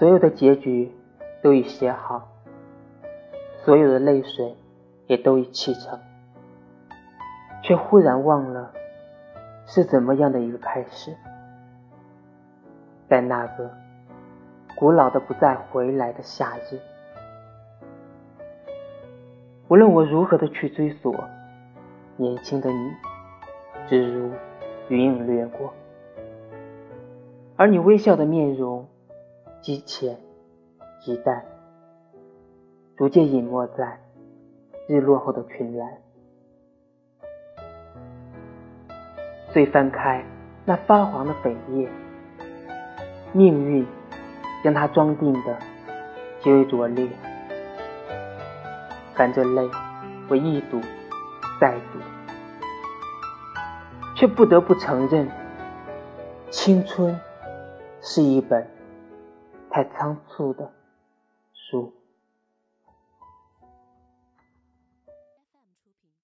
所有的结局都已写好，所有的泪水也都已启程，却忽然忘了是怎么样的一个开始。在那个古老的不再回来的夏日，无论我如何的去追索，年轻的你，只如云影掠过，而你微笑的面容。极浅，极淡，逐渐隐没在日落后的群岚。遂翻开那发黄的扉页，命运将它装订的极为拙劣。含着泪，我一读再读，却不得不承认，青春是一本。太仓促的书。